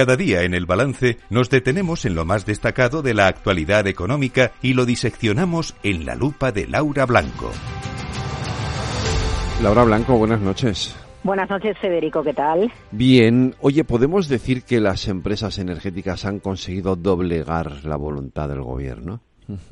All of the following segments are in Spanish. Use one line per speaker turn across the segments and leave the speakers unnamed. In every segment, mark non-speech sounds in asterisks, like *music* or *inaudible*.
Cada día en el balance nos detenemos en lo más destacado de la actualidad económica y lo diseccionamos en la lupa de Laura Blanco.
Laura Blanco, buenas noches.
Buenas noches, Federico, ¿qué tal?
Bien. Oye, ¿podemos decir que las empresas energéticas han conseguido doblegar la voluntad del gobierno?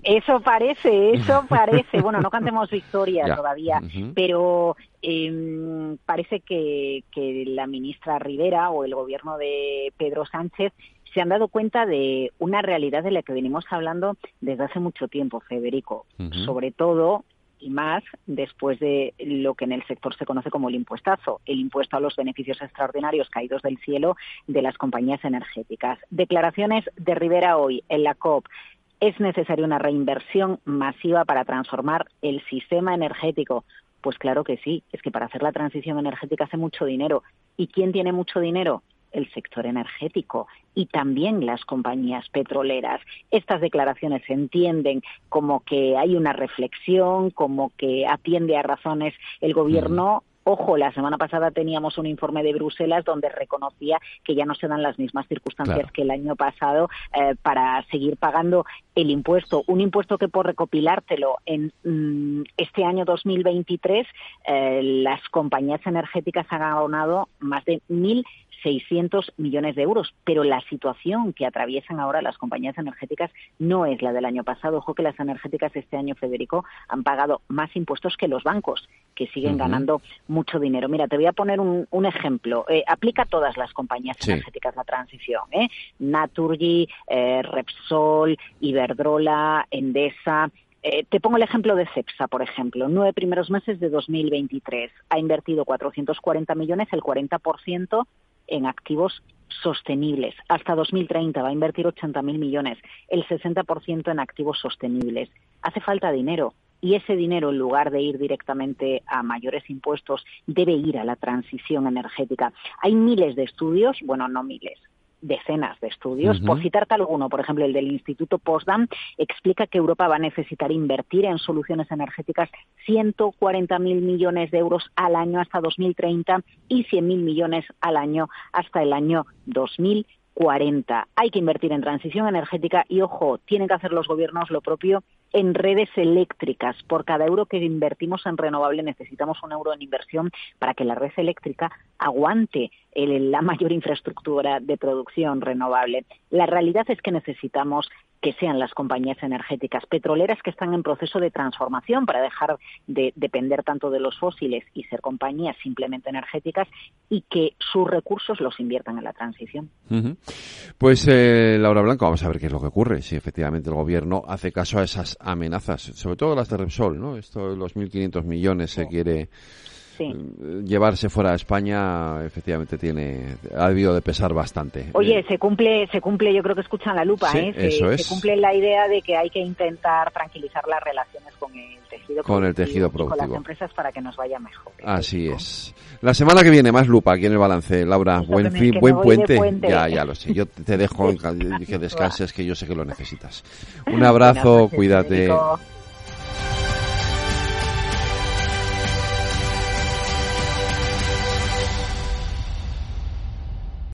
Eso parece, eso *laughs* parece. Bueno, no cantemos victoria todavía, pero eh, parece que, que la ministra Rivera o el gobierno de Pedro Sánchez se han dado cuenta de una realidad de la que venimos hablando desde hace mucho tiempo, Federico. Sobre todo y más después de lo que en el sector se conoce como el impuestazo, el impuesto a los beneficios extraordinarios caídos del cielo de las compañías energéticas. Declaraciones de Rivera hoy en la COP. Es necesaria una reinversión masiva para transformar el sistema energético. Pues claro que sí, es que para hacer la transición energética hace mucho dinero. ¿Y quién tiene mucho dinero? el sector energético y también las compañías petroleras. Estas declaraciones se entienden como que hay una reflexión, como que atiende a razones el gobierno Ojo, la semana pasada teníamos un informe de Bruselas donde reconocía que ya no se dan las mismas circunstancias que el año pasado eh, para seguir pagando el impuesto. Un impuesto que por recopilártelo en mm, este año 2023 eh, las compañías energéticas han abonado más de mil 600 millones de euros, pero la situación que atraviesan ahora las compañías energéticas no es la del año pasado. Ojo que las energéticas este año, Federico, han pagado más impuestos que los bancos, que siguen ganando mucho dinero. Mira, te voy a poner un, ejemplo. Eh, aplica a todas las compañías energéticas la transición. ¿eh? Naturgy, eh, Repsol, Iberdrola, Endesa, eh, te pongo el ejemplo de CEPSA, por ejemplo. Nueve primeros meses de 2023 ha invertido 440 millones, el 40% en activos sostenibles. Hasta 2030 va a invertir 80.000 millones, el 60% en activos sostenibles. Hace falta dinero y ese dinero, en lugar de ir directamente a mayores impuestos, debe ir a la transición energética. Hay miles de estudios, bueno, no miles, decenas de estudios. Por citarte alguno, por ejemplo, el del Instituto Postdam explica que Europa va a necesitar invertir en soluciones energéticas 140.000 millones de euros al año hasta 2030 y 100.000 millones al año hasta el año 2040. Hay que invertir en transición energética y, ojo, tienen que hacer los gobiernos lo propio en redes eléctricas. Por cada euro que invertimos en renovable necesitamos un euro en inversión para que la red eléctrica aguante la mayor infraestructura de producción renovable. La realidad es que necesitamos que sean las compañías energéticas petroleras que están en proceso de transformación para dejar de depender tanto de los fósiles y ser compañías simplemente energéticas y que sus recursos los inviertan en la transición.
Pues eh, Laura Blanco, vamos a ver qué es lo que ocurre si efectivamente el gobierno hace caso a esas amenazas, sobre todo las de Repsol, ¿no? Esto de los 1.500 millones se quiere Mm, llevarse fuera de España efectivamente tiene ha debido de pesar bastante.
Oye, se cumple, se cumple, yo creo que escuchan la lupa, ¿eh? Se, se, cumple la idea de que hay que intentar tranquilizar las relaciones con el tejido
con el tejido productivo,
con las empresas para que nos vaya mejor.
Así es. La semana que viene más lupa aquí en el balance, Laura. buen fin, buen puente. Ya, ya lo sé. Yo te dejo *laughs* que descanses, que yo sé que lo necesitas. Un abrazo, cuídate.